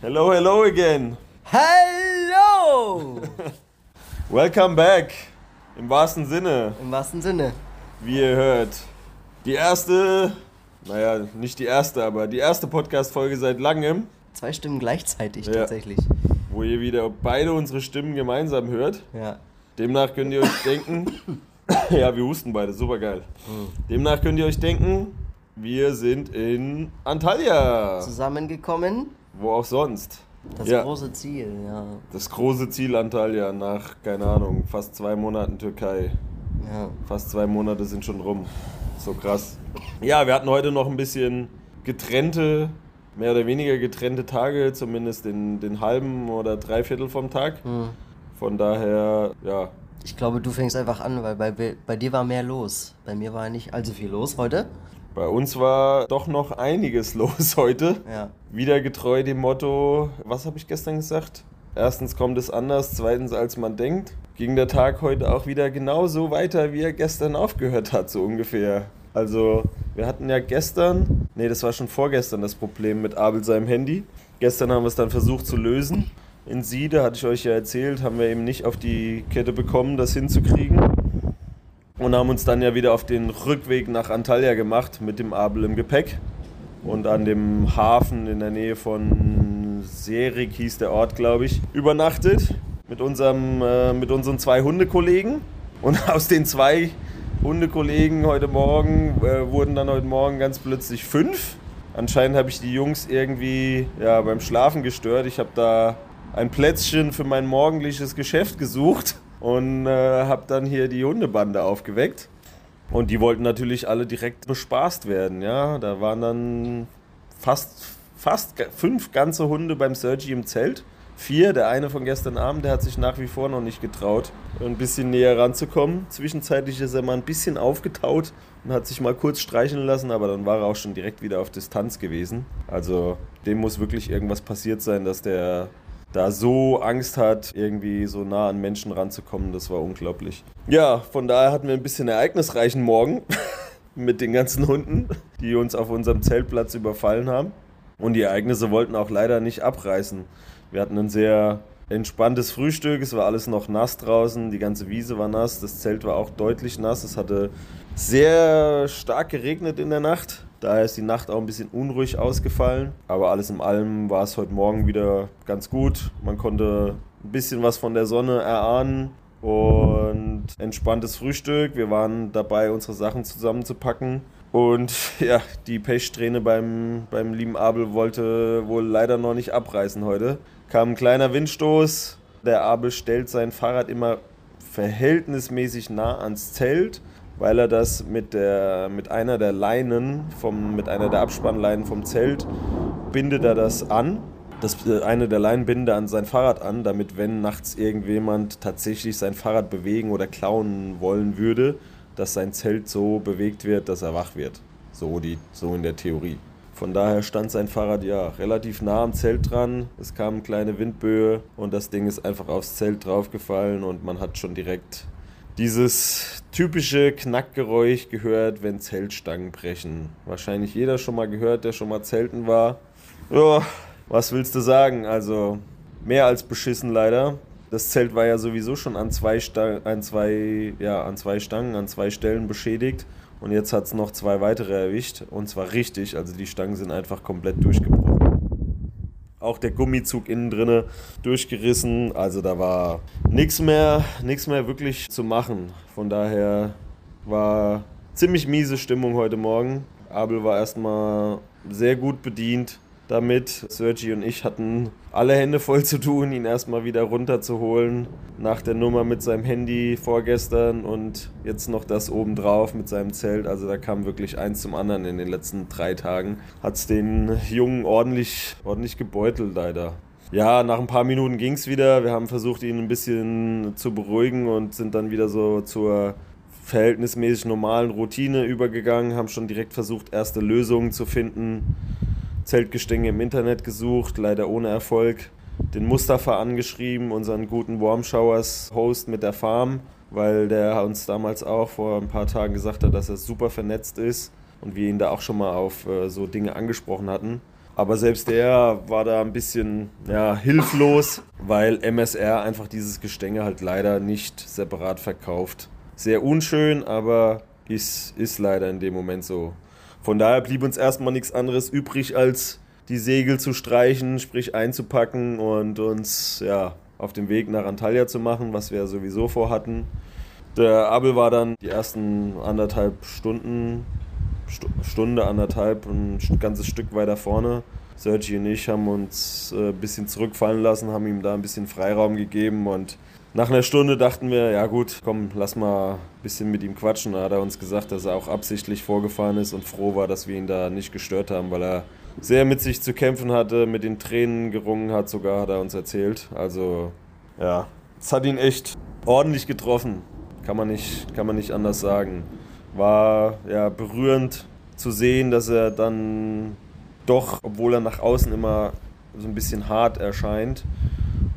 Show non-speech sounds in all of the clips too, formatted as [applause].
Hello, hello again. Hallo! [laughs] Welcome back. Im wahrsten Sinne, Im wahrsten Sinne. wie ihr hört. Die erste, naja, nicht die erste, aber die erste Podcast-Folge seit langem, Zwei Stimmen gleichzeitig Ja. tatsächlich. wo ihr wieder beide unsere Stimmen gemeinsam hört. Ja. Demnach könnt ihr euch [coughs] denken, ja, wir husten beide, super geil. Demnach könnt ihr euch denken, wir sind in Antalya. Zusammengekommen, Wo auch sonst. das Ja. große Ziel, ja. Das große Ziel Antalya nach, keine Ahnung, fast zwei Monaten Türkei. ja. Fast zwei Monate sind schon rum. So krass. Ja, wir hatten heute noch ein bisschen getrennte, mehr oder weniger getrennte Tage, zumindest den, den halben oder dreiviertel vom Tag. Hm. Von daher, ja, Ich glaube, du fängst einfach an, weil bei, bei dir war mehr los. Bei mir war nicht allzu viel los heute. Bei uns war doch noch einiges [laughs] los heute. Ja. Wieder getreu dem Motto, was habe ich gestern gesagt? Erstens kommt es anders, zweitens als man denkt. Ging der Tag heute auch wieder genauso weiter, wie er gestern aufgehört hat, so ungefähr. Also, wir hatten ja gestern, nee, das war schon vorgestern das Problem mit Abel seinem Handy. Gestern haben wir es dann versucht zu lösen. In Siede, hatte ich euch ja erzählt, haben wir eben nicht auf die Kette bekommen, das hinzukriegen. Und haben uns dann ja wieder auf den Rückweg nach Antalya gemacht mit dem Abel im Gepäck. Und an dem Hafen in der Nähe von Serik hieß der Ort, glaube ich, übernachtet mit, unserem, äh, mit unseren zwei Hundekollegen. Und [laughs] aus den zwei Hundekollegen heute Morgen äh, wurden dann heute Morgen ganz plötzlich fünf. Anscheinend habe ich die Jungs irgendwie ja, beim Schlafen gestört. Ich habe da ein Plätzchen für mein morgendliches Geschäft gesucht und äh, habe dann hier die Hundebande aufgeweckt. Und die wollten natürlich alle direkt bespaßt werden, ja. Da waren dann fast, fast fünf ganze Hunde beim Sergi im Zelt. Vier, der eine von gestern Abend, der hat sich nach wie vor noch nicht getraut, ein bisschen näher ranzukommen. Zwischenzeitlich ist er mal ein bisschen aufgetaut und hat sich mal kurz streicheln lassen, aber dann war er auch schon direkt wieder auf Distanz gewesen. Also dem muss wirklich irgendwas passiert sein, dass der da so Angst hat, irgendwie so nah an Menschen ranzukommen. Das war unglaublich. Ja, von daher hatten wir ein bisschen ereignisreichen Morgen [laughs] mit den ganzen Hunden, die uns auf unserem Zeltplatz überfallen haben. Und die Ereignisse wollten auch leider nicht abreißen. Wir hatten ein sehr entspanntes Frühstück, es war alles noch nass draußen, die ganze Wiese war nass, das Zelt war auch deutlich nass, es hatte sehr stark geregnet in der Nacht. Daher ist die Nacht auch ein bisschen unruhig ausgefallen. Aber alles in allem war es heute Morgen wieder ganz gut. Man konnte ein bisschen was von der Sonne erahnen und entspanntes Frühstück. Wir waren dabei, unsere Sachen zusammenzupacken. Und [laughs] ja, die Pechsträhne beim, beim lieben Abel wollte wohl leider noch nicht abreißen heute. Kam ein kleiner Windstoß. Der Abel stellt sein Fahrrad immer verhältnismäßig nah ans Zelt, weil er das mit, der, mit einer der Leinen, vom, mit einer der Abspannleinen vom Zelt, bindet er das an. Das, äh, eine der Leinen bindet er an sein Fahrrad an, damit, wenn nachts irgendjemand tatsächlich sein Fahrrad bewegen oder klauen wollen würde, dass sein Zelt so bewegt wird, dass er wach wird. So, die, so in der Theorie. Von daher stand sein Fahrrad ja relativ nah am Zelt dran. Es kam eine kleine Windböe und das Ding ist einfach aufs Zelt draufgefallen und man hat schon direkt dieses typische Knackgeräusch gehört, wenn Zeltstangen brechen. Wahrscheinlich jeder schon mal gehört, der schon mal zelten war. Ja, was willst du sagen? Also mehr als beschissen leider. Das Zelt war ja sowieso schon an zwei, Sta an zwei, ja, an zwei Stangen, an zwei Stellen beschädigt. Und jetzt hat es noch zwei weitere erwischt. Und zwar richtig. Also die Stangen sind einfach komplett durchgebrochen. Auch der Gummizug innen drinne durchgerissen. Also da war nichts mehr, nichts mehr wirklich zu machen. Von daher war ziemlich miese Stimmung heute Morgen. Abel war erstmal sehr gut bedient damit. Sergi und ich hatten alle Hände voll zu tun, ihn erstmal wieder runterzuholen. Nach der Nummer mit seinem Handy vorgestern und jetzt noch das obendrauf mit seinem Zelt. Also da kam wirklich eins zum anderen in den letzten drei Tagen. Hat es den Jungen ordentlich, ordentlich gebeutelt leider. ja, nach ein paar Minuten ging es wieder. Wir haben versucht, ihn ein bisschen zu beruhigen und sind dann wieder so zur verhältnismäßig normalen Routine übergegangen, haben schon direkt versucht, erste Lösungen zu finden. Zeltgestänge im Internet gesucht, leider ohne Erfolg. Den Mustafa angeschrieben, unseren guten Warm Showers Host mit der Farm, weil der uns damals auch vor ein paar Tagen gesagt hat, dass er super vernetzt ist und wir ihn da auch schon mal auf äh, so Dinge angesprochen hatten. Aber selbst der war da ein bisschen ja, hilflos, weil MSR einfach dieses Gestänge halt leider nicht separat verkauft. Sehr unschön, aber ist, ist leider in dem Moment so. Von daher blieb uns erstmal nichts anderes übrig, als die Segel zu streichen, sprich einzupacken und uns ja, auf den Weg nach Antalya zu machen, was wir sowieso vorhatten. Der Abel war dann die ersten anderthalb Stunden Stunde, anderthalb, ein ganzes Stück weiter vorne. Sergi und ich haben uns ein äh, bisschen zurückfallen lassen, haben ihm da ein bisschen Freiraum gegeben und nach einer Stunde dachten wir, ja gut, komm, lass mal ein bisschen mit ihm quatschen. Da hat er uns gesagt, dass er auch absichtlich vorgefahren ist und froh war, dass wir ihn da nicht gestört haben, weil er sehr mit sich zu kämpfen hatte, mit den Tränen gerungen hat, sogar hat er uns erzählt. Also ja, es hat ihn echt ordentlich getroffen, kann man nicht, kann man nicht anders sagen war ja berührend zu sehen, dass er dann doch, obwohl er nach außen immer so ein bisschen hart erscheint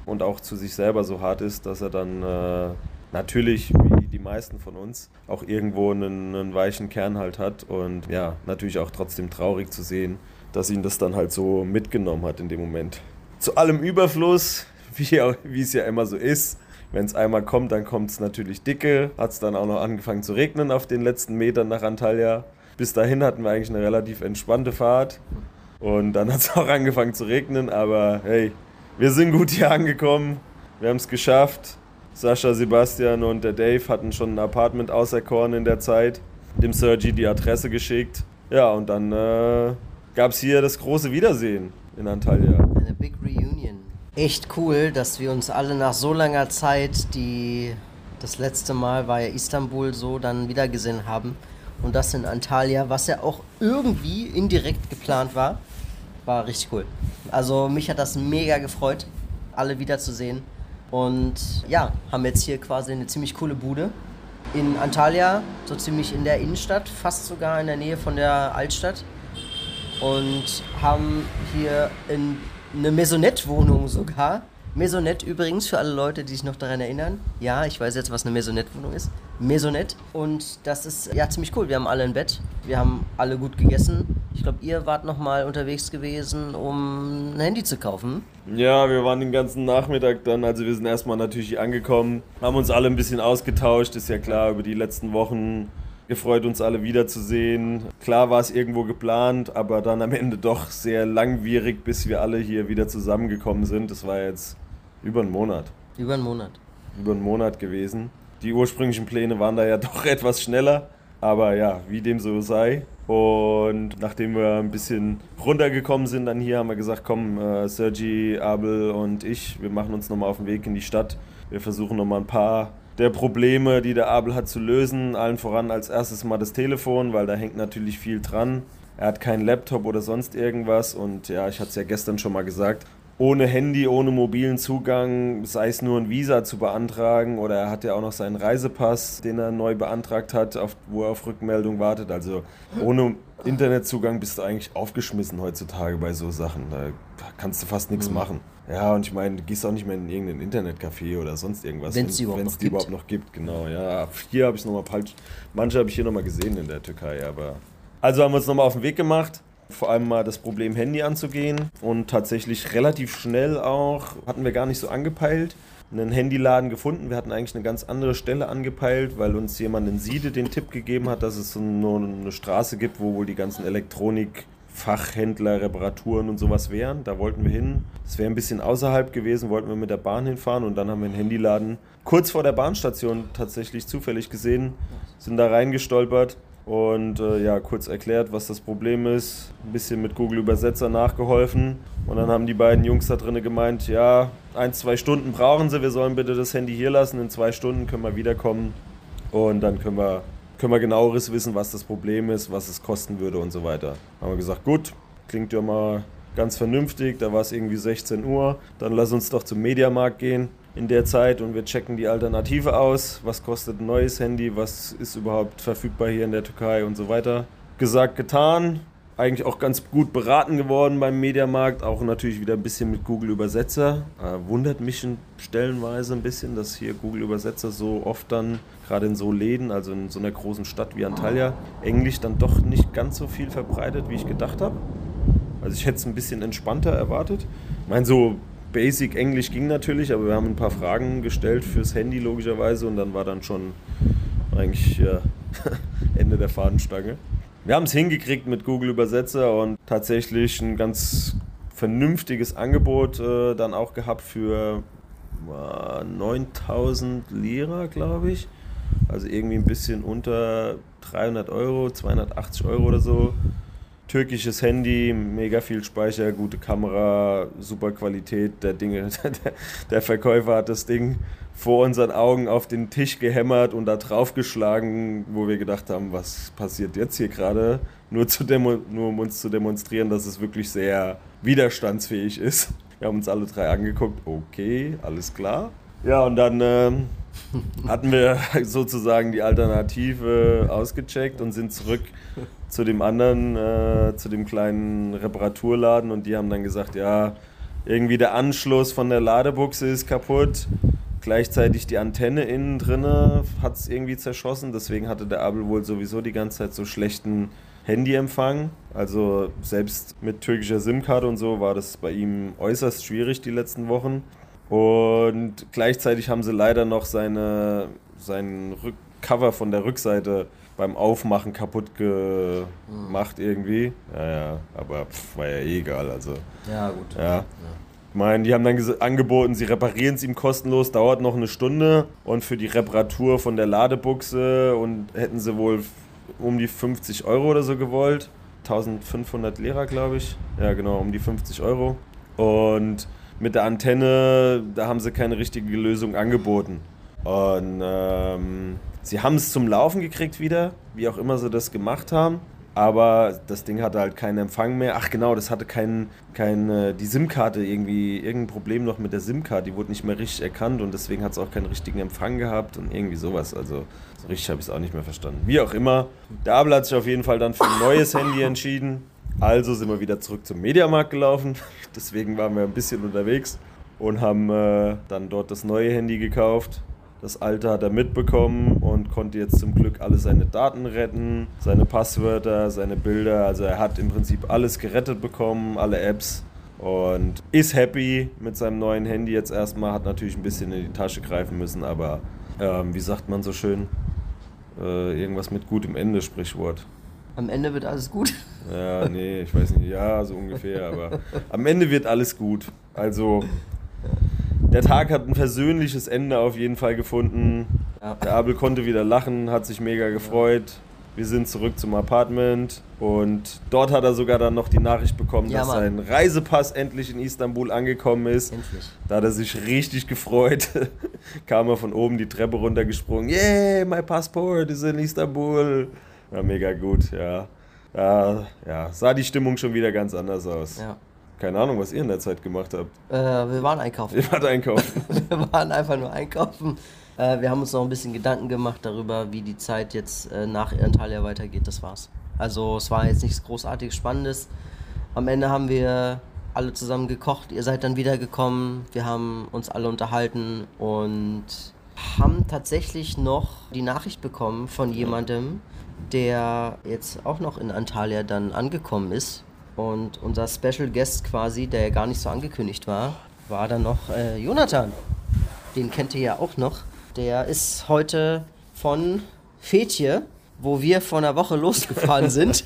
und auch zu sich selber so hart ist, dass er dann äh, natürlich, wie die meisten von uns, auch irgendwo einen, einen, weichen Kern halt hat und ja, natürlich auch trotzdem traurig zu sehen, dass ihn das dann halt so mitgenommen hat in dem Moment. Zu allem Überfluss, [laughs] wie, wie es ja immer so ist, wenn es einmal kommt, dann kommt es natürlich dicke. Hat es dann auch noch angefangen zu regnen auf den letzten Metern nach Antalya. Bis dahin hatten wir eigentlich eine relativ entspannte Fahrt. Und dann hat es [laughs] auch angefangen zu regnen. Aber hey, wir sind gut hier angekommen. Wir haben es geschafft. Sascha, Sebastian und der Dave hatten schon ein Apartment auserkoren in der Zeit. Dem Sergi die Adresse geschickt. Ja, und dann äh, gab es hier das große Wiedersehen in Antalya. Eine Big Reunion echt cool, dass wir uns alle nach so langer Zeit, die das letzte Mal war ja Istanbul so, dann wiedergesehen haben. Und das in Antalya, was ja auch irgendwie indirekt geplant war, war richtig cool. Also mich hat das mega gefreut, alle wiederzusehen. Und ja, haben jetzt hier quasi eine ziemlich coole Bude in Antalya, so ziemlich in der Innenstadt, fast sogar in der Nähe von der Altstadt. Und haben hier in eine Maisonette-Wohnung sogar. Maisonette übrigens, für alle Leute, die sich noch daran erinnern. Ja, ich weiß jetzt, was eine Maisonette-Wohnung ist. Maisonette. Und das ist ja ziemlich cool. Wir haben alle ein Bett. Wir haben alle gut gegessen. Ich glaube, ihr wart noch mal unterwegs gewesen, um ein Handy zu kaufen. Ja, wir waren den ganzen Nachmittag dann. Also wir sind erstmal natürlich angekommen, haben uns alle ein bisschen ausgetauscht. Ist ja klar, über die letzten Wochen gefreut, uns alle wiederzusehen. Klar war es irgendwo geplant, aber dann am Ende doch sehr langwierig, bis wir alle hier wieder zusammengekommen sind. Das war jetzt über einen Monat. Über einen Monat. Über einen Monat gewesen. Die ursprünglichen Pläne waren da ja [laughs] doch etwas schneller, aber ja, wie dem so sei. Und nachdem wir ein bisschen runtergekommen sind, dann hier haben wir gesagt, komm, äh, Sergi, Abel und ich, wir machen uns nochmal auf den Weg in die Stadt. Wir versuchen nochmal ein paar der Probleme, die der Abel hat zu lösen. Allen voran als erstes mal das Telefon, weil da hängt natürlich viel dran. Er hat keinen Laptop oder sonst irgendwas und ja, ich hatte es ja gestern schon mal gesagt, ohne Handy, ohne mobilen Zugang, sei es nur ein Visa zu beantragen oder er hat ja auch noch seinen Reisepass, den er neu beantragt hat, auf, wo er auf Rückmeldung wartet. Also ohne Internetzugang bist du eigentlich aufgeschmissen heutzutage bei so Sachen. Da kannst du fast nichts mhm. machen. Ja, und ich meine, du gehst auch nicht mehr in irgendein Internetcafé oder sonst irgendwas. Wenn es die, überhaupt, noch die überhaupt noch gibt. Genau, ja. Hier habe ich es nochmal falsch. Manche habe ich hier nochmal gesehen in der Türkei, aber. Also haben wir uns nochmal auf den Weg gemacht. Vor allem mal das Problem Handy anzugehen. Und tatsächlich relativ schnell auch, hatten wir gar nicht so angepeilt, einen Handyladen gefunden. Wir hatten eigentlich eine ganz andere Stelle angepeilt, weil uns jemand in Siede den Tipp gegeben hat, dass es nur eine Straße gibt, wo wohl die ganzen Elektronik Fachhändler, Reparaturen und sowas wären. Da wollten wir hin. Es wäre ein bisschen außerhalb gewesen, wollten wir mit der Bahn hinfahren und dann haben wir einen Handyladen kurz vor der Bahnstation tatsächlich zufällig gesehen, sind da reingestolpert und äh, ja, kurz erklärt, was das Problem ist, ein bisschen mit Google Übersetzer nachgeholfen und dann haben die beiden Jungs da drinnen gemeint, ja, ein, zwei Stunden brauchen sie, wir sollen bitte das Handy hier lassen, in zwei Stunden können wir wiederkommen und dann können wir können wir genaueres wissen, was das Problem ist, was es kosten würde und so weiter. Haben wir gesagt, gut, klingt ja mal ganz vernünftig. Da war es irgendwie 16 Uhr. Dann lass uns doch zum Mediamarkt gehen in der Zeit und wir checken die Alternative aus. Was kostet ein neues Handy? Was ist überhaupt verfügbar hier in der Türkei und so weiter. Gesagt, getan. Eigentlich auch ganz gut beraten geworden beim Mediamarkt. Auch natürlich wieder ein bisschen mit Google Übersetzer. Äh, wundert mich stellenweise ein bisschen, dass hier Google Übersetzer so oft dann, gerade in so Läden, also in so einer großen Stadt wie Antalya, Englisch dann doch nicht ganz so viel verbreitet, wie ich gedacht habe. Also ich hätte es ein bisschen entspannter erwartet. Ich meine, so Basic Englisch ging natürlich, aber wir haben ein paar Fragen gestellt fürs Handy logischerweise und dann war dann schon eigentlich ja, [laughs] Ende der Fahnenstange. Wir haben es hingekriegt mit Google Übersetzer und tatsächlich ein ganz vernünftiges Angebot äh, dann auch gehabt für äh, 9000 Lira, glaube ich. Also irgendwie ein bisschen unter 300 Euro, 280 Euro oder so türkisches Handy, mega viel Speicher, gute Kamera, super Qualität der Dinge. [laughs] Der Verkäufer hat das Ding vor unseren Augen auf den Tisch gehämmert und da draufgeschlagen, wo wir gedacht haben, was passiert jetzt hier gerade? Nur, nur um uns zu demonstrieren, dass es wirklich sehr widerstandsfähig ist. Wir haben uns alle drei angeguckt, okay, alles klar. Ja, und dann äh, hatten wir [laughs] sozusagen die Alternative ausgecheckt und sind zurück zu dem anderen, äh, zu dem kleinen Reparaturladen und die haben dann gesagt, ja, irgendwie der Anschluss von der Ladebuchse ist kaputt. Gleichzeitig die Antenne innen drinne hat es irgendwie zerschossen. Deswegen hatte der Abel wohl sowieso die ganze Zeit so schlechten Handyempfang. Also selbst mit türkischer SIM-Karte und so war das bei ihm äußerst schwierig die letzten Wochen. Und gleichzeitig haben sie leider noch seine, sein Cover von der Rückseite beim Aufmachen kaputt gemacht irgendwie. Ja, ja, aber pff, war ja eh egal. Also, ja, gut. Ja. ja. Ich meine, die haben dann angeboten, sie reparieren es ihm kostenlos, dauert noch eine Stunde. Und für die Reparatur von der Ladebuchse und hätten sie wohl um die 50 Euro oder so gewollt. 1500 Lira, glaube ich. Ja, genau, um die 50 Euro. Und mit der Antenne, da haben sie keine richtige Lösung angeboten. Und ähm, sie haben es zum Laufen gekriegt wieder, wie auch immer sie das gemacht haben. Aber das Ding hatte halt keinen Empfang mehr. Ach genau, das hatte kein, kein, äh, die SIM-Karte irgendwie, irgendein Problem noch mit der SIM-Karte. Die wurde nicht mehr richtig erkannt und deswegen hat es auch keinen richtigen Empfang gehabt und irgendwie sowas. Also so richtig habe ich es auch nicht mehr verstanden. Wie auch immer, der Abel hat sich auf jeden Fall dann für ein neues Handy entschieden. Also sind wir wieder zurück zum Mediamarkt gelaufen. [laughs] Deswegen waren wir ein bisschen unterwegs und haben äh, dann dort das neue Handy gekauft. Das alte hat er mitbekommen und konnte jetzt zum Glück alle seine Daten retten, seine Passwörter, seine Bilder. Also er hat im Prinzip alles gerettet bekommen, alle Apps und ist happy mit seinem neuen Handy jetzt erstmal. Hat natürlich ein bisschen in die Tasche greifen müssen, aber ähm, wie sagt man so schön? Äh, irgendwas mit gutem Ende, Sprichwort. Am Ende wird alles gut. Ja, nee, ich weiß nicht. Ja, so ungefähr. Aber am Ende wird alles gut. Also, der Tag hat ein versöhnliches Ende auf jeden Fall gefunden. Ja. Der Abel konnte wieder lachen, hat sich mega gefreut. Wir sind zurück zum Apartment und dort hat er sogar dann noch die Nachricht bekommen, ja, dass Mann. sein Reisepass endlich in Istanbul angekommen ist. Endlich. Da hat er sich richtig gefreut. [laughs] Kam er von oben die Treppe runtergesprungen. Yeah, my passport is in Istanbul. Ja, mega gut, ja. Ja, ja, sah die Stimmung schon wieder ganz anders aus. Ja. Keine Ahnung, was ihr in der Zeit gemacht habt. Äh, wir waren einkaufen. Wir waren einkaufen. [laughs] wir waren einfach nur einkaufen. Äh, wir haben uns noch ein bisschen Gedanken gemacht darüber, wie die Zeit jetzt äh, nach Antalya weitergeht. Das war's. Also es war jetzt nichts großartig Spannendes. Am Ende haben wir alle zusammen gekocht. Ihr seid dann wiedergekommen. Wir haben uns alle unterhalten und haben tatsächlich noch die Nachricht bekommen von jemandem, der jetzt auch noch in Antalya dann angekommen ist. Und unser Special Guest quasi, der ja gar nicht so angekündigt war, war dann noch äh, Jonathan. Den kennt ihr ja auch noch. Der ist heute von Fetje, wo wir vor einer Woche losgefahren [laughs] sind,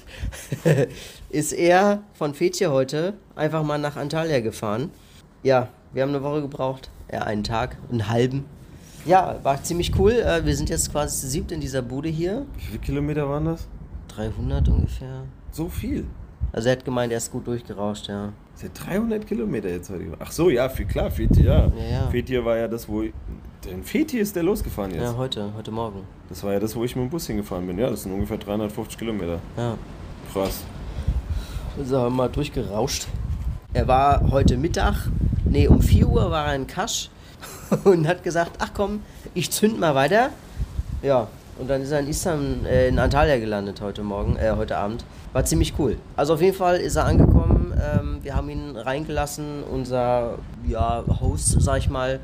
[laughs] ist er von Fetje heute einfach mal nach Antalya gefahren. Ja, wir haben eine Woche gebraucht. Ja, einen Tag, einen halben. Ja, war ziemlich cool. Äh, wir sind jetzt quasi zu siebt in dieser Bude hier. Wie viele Kilometer waren das? 300 ungefähr. So viel? Also er hat gemeint, er ist gut durchgerauscht, ja. Ist ja 300 Kilometer jetzt heute gemacht. Ach so, ja, viel, klar, Fetir, ja. ja, ja. Fetir war ja das, wo... In Fetir ist der losgefahren jetzt. Ja, heute, heute Morgen. Das war ja das, wo ich mit dem Bus hingefahren bin. Ja, das sind ungefähr 350 Kilometer. Ja. Krass. Er mal durchgerauscht. Er war heute Mittag, nee, um 4 Uhr war er in Kasch [laughs] und hat gesagt, ach komm, ich zünd mal weiter. Ja, und dann ist er in Istanbul, äh, in Antalya gelandet heute Morgen, äh, heute Abend. War ziemlich cool. Also auf jeden Fall ist er angekommen. Ähm, wir haben ihn reingelassen. Unser ja, Host, sag ich mal,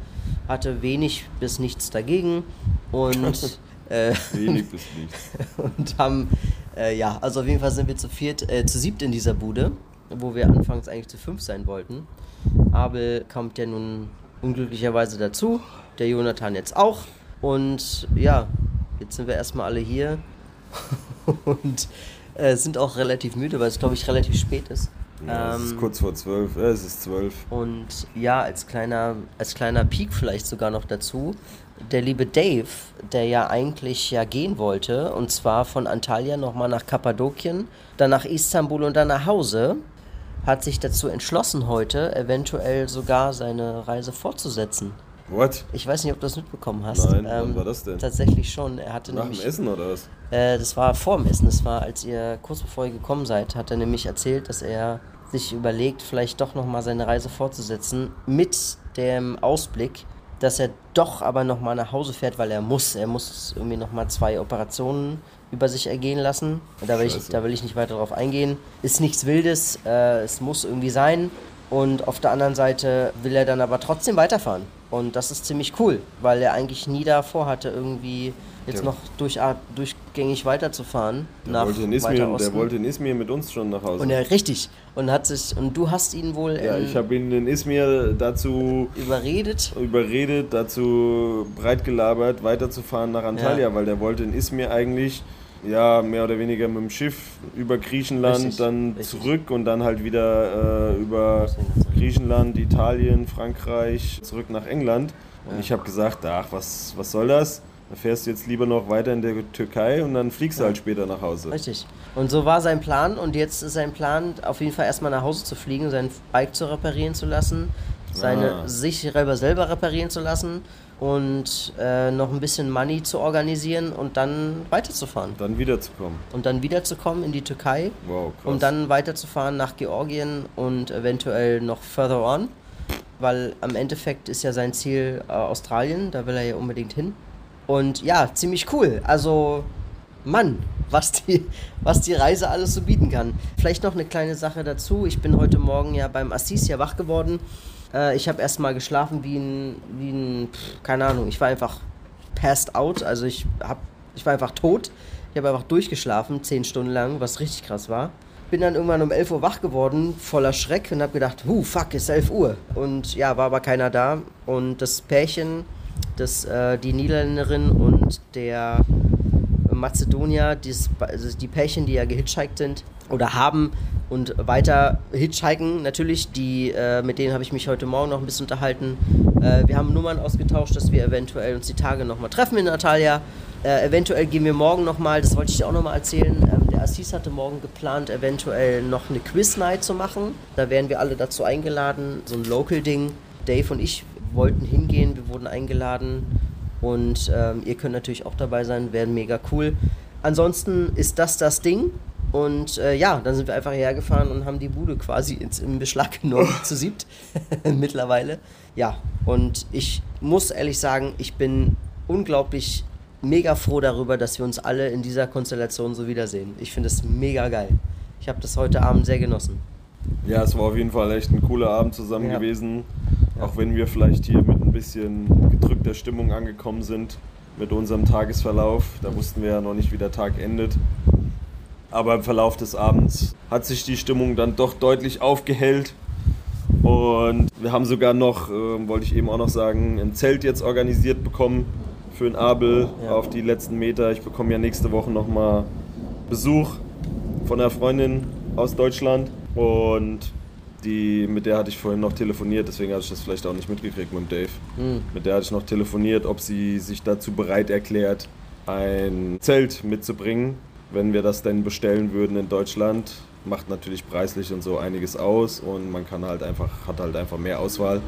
hatte wenig bis nichts dagegen. Und [laughs] äh, Wenig bis nichts. [laughs] und haben, äh, ja, also auf jeden Fall sind wir zu viert, äh, zu siebt in dieser Bude, wo wir anfangs eigentlich zu fünf sein wollten. Abel kommt ja nun unglücklicherweise dazu, der Jonathan jetzt auch. Und ja, jetzt sind wir erstmal alle hier [laughs] und äh, sind auch relativ müde, weil es, glaube ich, relativ spät ist. Ja, es ist Ähm, kurz vor zwölf. Äh, es ist zwölf. und ja, als kleiner, als kleiner Peak vielleicht sogar noch dazu, der liebe Dave, der ja eigentlich ja gehen wollte, und zwar von Antalya nochmal nach Kappadokien, dann nach Istanbul und dann nach Hause, hat sich dazu entschlossen heute, eventuell sogar seine Reise fortzusetzen. What? Ich weiß nicht, ob du das mitbekommen hast. Nein, wann war das denn? Tatsächlich schon. Er hatte Nach dem nämlich Essen oder was? äh, das war vor dem Essen, das war, als ihr kurz bevor ihr gekommen seid, hat er nämlich erzählt, dass er sich überlegt, vielleicht doch nochmal seine Reise fortzusetzen, mit dem Ausblick, dass er doch aber nochmal nach Hause fährt, weil er muss. Er muss irgendwie nochmal zwei Operationen über sich ergehen lassen. Da will, ich, da will ich nicht weiter drauf eingehen. Ist nichts Wildes, äh, es muss irgendwie sein. Und auf der anderen Seite will er dann aber trotzdem weiterfahren. Und das ist ziemlich cool, weil er eigentlich nie davor hatte, irgendwie jetzt Der- noch durch, durchgängig weiterzufahren. Der, nach wollte in weiter Ismir, Osten. der wollte in Ismir mit uns schon nach Hause. und er richtig. Und hat sich. Und du hast ihn wohl ja, ich habe ihn in Ismir dazu überredet. überredet, dazu breit gelabert, weiterzufahren nach Antalya, Ja. weil der wollte in Izmir eigentlich ja mehr oder weniger mit dem Schiff über Griechenland, Richtig, dann richtig. zurück und dann halt wieder äh, über Griechenland, Italien, Frankreich, zurück nach England. Und ich habe gesagt, ach, was, was soll das? Da fährst du jetzt lieber noch weiter in der Türkei und dann fliegst du halt später nach Hause. Richtig. Und so war sein Plan. Und jetzt ist sein Plan, auf jeden Fall erstmal nach Hause zu fliegen, sein Bike zu reparieren zu lassen, seine Ah. sich selber, selber reparieren zu lassen und äh, noch ein bisschen Money zu organisieren und dann weiterzufahren. Dann wiederzukommen. Und dann wiederzukommen in die Türkei, Wow, um dann weiterzufahren nach Georgien und eventuell noch further on. Weil am Endeffekt ist ja sein Ziel äh, Australien, da will er ja unbedingt hin. Und ja, ziemlich cool. Also, Mann, was die, [laughs] was die Reise alles so bieten kann. Vielleicht noch eine kleine Sache dazu. Ich bin heute Morgen ja beim Assis ja wach geworden. Äh, ich habe erstmal geschlafen wie ein, wie ein, pff, keine Ahnung, ich war einfach passed out. Also ich, hab, ich war einfach tot. Ich habe einfach durchgeschlafen, zehn Stunden lang, was richtig krass war. Bin dann irgendwann um 11 Uhr wach geworden, voller Schreck und habe gedacht, huh, fuck, ist 11 Uhr. Und ja, war aber keiner da. Und das Pärchen, das, äh, die Niederländerin und der Mazedonier, dies, also die Pärchen, die ja gehitchhiked sind oder haben und weiter hitchhiken, natürlich, die, äh, mit denen habe ich mich heute Morgen noch ein bisschen unterhalten. Äh, wir haben Nummern ausgetauscht, dass wir eventuell uns die Tage nochmal treffen in Natalia. Äh, eventuell gehen wir morgen nochmal, das wollte ich dir auch nochmal erzählen. Ähm, der Assis hatte morgen geplant, eventuell noch eine Quiz-Night zu machen. Da wären wir alle dazu eingeladen, so ein Local-Ding. Dave und ich wollten hingehen, wir wurden eingeladen. Und ähm, ihr könnt natürlich auch dabei sein, wäre mega cool. Ansonsten ist das das Ding. Und äh, ja, dann sind wir einfach hergefahren und haben die Bude quasi ins, in Beschlag genommen, zu siebt [laughs] mittlerweile. Ja, und ich muss ehrlich sagen, ich bin unglaublich mega froh darüber, dass wir uns alle in dieser Konstellation so wiedersehen. Ich finde es mega geil. Ich habe das heute Abend sehr genossen. Ja, es war auf jeden Fall echt ein cooler Abend zusammen Ja. gewesen. Auch wenn wir vielleicht hier mit ein bisschen gedrückter Stimmung angekommen sind mit unserem Tagesverlauf. Da wussten wir ja noch nicht, wie der Tag endet. Aber im Verlauf des Abends hat sich die Stimmung dann doch deutlich aufgehellt. Und wir haben sogar noch, äh, wollte ich eben auch noch sagen, ein Zelt jetzt organisiert bekommen für den Abel Ja. auf die letzten Meter. Ich bekomme ja nächste Woche nochmal Besuch von einer Freundin aus Deutschland und die, mit der hatte ich vorhin noch telefoniert, deswegen hatte ich das vielleicht auch nicht mitgekriegt mit dem Dave. Hm. Mit der hatte ich noch telefoniert, ob sie sich dazu bereit erklärt, ein Zelt mitzubringen, wenn wir das denn bestellen würden in Deutschland. Macht natürlich preislich und so einiges aus und man kann halt einfach, hat halt einfach mehr Auswahl.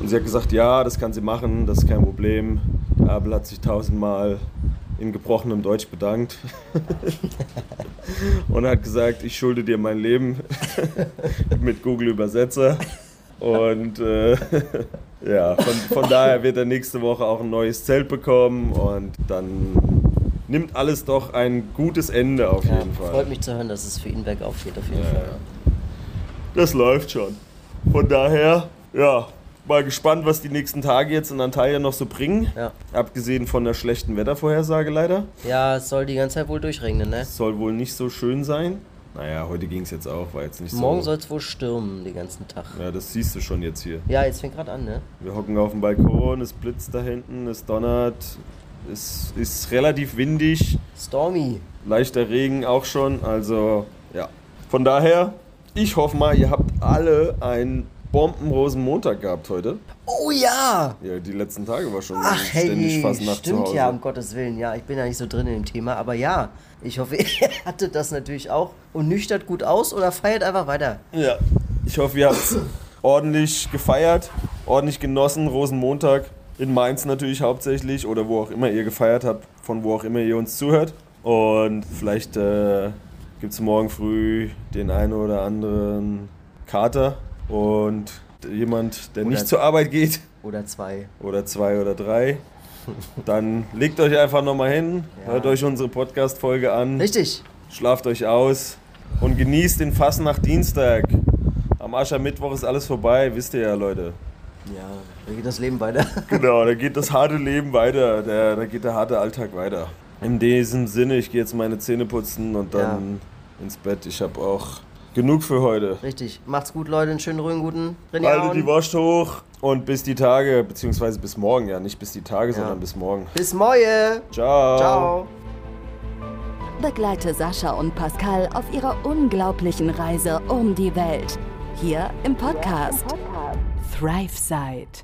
Und sie hat gesagt, ja, das kann sie machen, das ist kein Problem. Abel hat sich tausendmal in gebrochenem Deutsch bedankt [laughs] und hat gesagt, ich schulde dir mein Leben [laughs] mit Google Übersetzer. Und äh, [laughs] ja, von, von daher wird er nächste Woche auch ein neues Zelt bekommen und dann nimmt alles doch ein gutes Ende auf Ja, jeden Fall. freut mich zu hören, dass es für ihn bergauf geht, auf jeden Ja, Fall. ja. Das läuft schon. Von daher, ja, mal gespannt, was die nächsten Tage jetzt in Antalya noch so bringen. Ja. Abgesehen von der schlechten Wettervorhersage leider. ja, es soll die ganze Zeit wohl durchregnen, ne? Es soll wohl nicht so schön sein. Naja, heute ging es jetzt auch, war jetzt nicht Morgen so. soll es wohl stürmen, den ganzen Tag. Ja, das siehst du schon jetzt hier. Ja, jetzt fängt gerade an, ne? Wir hocken auf dem Balkon, es blitzt da hinten, es donnert, es ist relativ windig, Stormy. leichter Regen auch schon, also ja. Von daher, ich hoffe mal, ihr habt alle einen Bombenrosenmontag gehabt heute. Oh ja! Ja, die letzten Tage war schon Ach ständig hey, fast Nacht zu stimmt ja, um Gottes Willen. Ja, ich bin ja nicht so drin in dem Thema, aber ja, ich hoffe, [laughs] ihr hattet das natürlich auch und nüchtert gut aus oder feiert einfach weiter. Ja. Ich hoffe, ihr habt ordentlich gefeiert, ordentlich genossen, Rosenmontag. In Mainz natürlich hauptsächlich oder wo auch immer ihr gefeiert habt, von wo auch immer ihr uns zuhört. Und vielleicht äh, gibt es morgen früh den einen oder anderen Kater und jemand, der Oder- nicht zur Arbeit geht Oder zwei. oder zwei oder drei. Dann legt euch einfach nochmal hin, Ja. hört euch unsere Podcast-Folge an. Richtig. Schlaft euch aus und genießt den Fastnacht Dienstag. Am Aschermittwoch ist alles vorbei, wisst ihr ja, Leute. Ja, da geht das Leben weiter. [laughs] Genau, da geht das harte Leben weiter, der, da geht der harte Alltag weiter. In diesem Sinne, ich gehe jetzt meine Zähne putzen und dann ins Bett. Ich habe auch genug für heute. Richtig. Macht's gut, Leute. Einen schönen ruhigen guten Halte die René. Wurst hoch und bis die Tage, beziehungsweise bis morgen, ja, nicht bis die Tage, sondern bis morgen. Bis morgen. Ciao. Ciao. Begleite Sascha und Pascal auf ihrer unglaublichen Reise um die Welt. Hier im Podcast ThriveSide.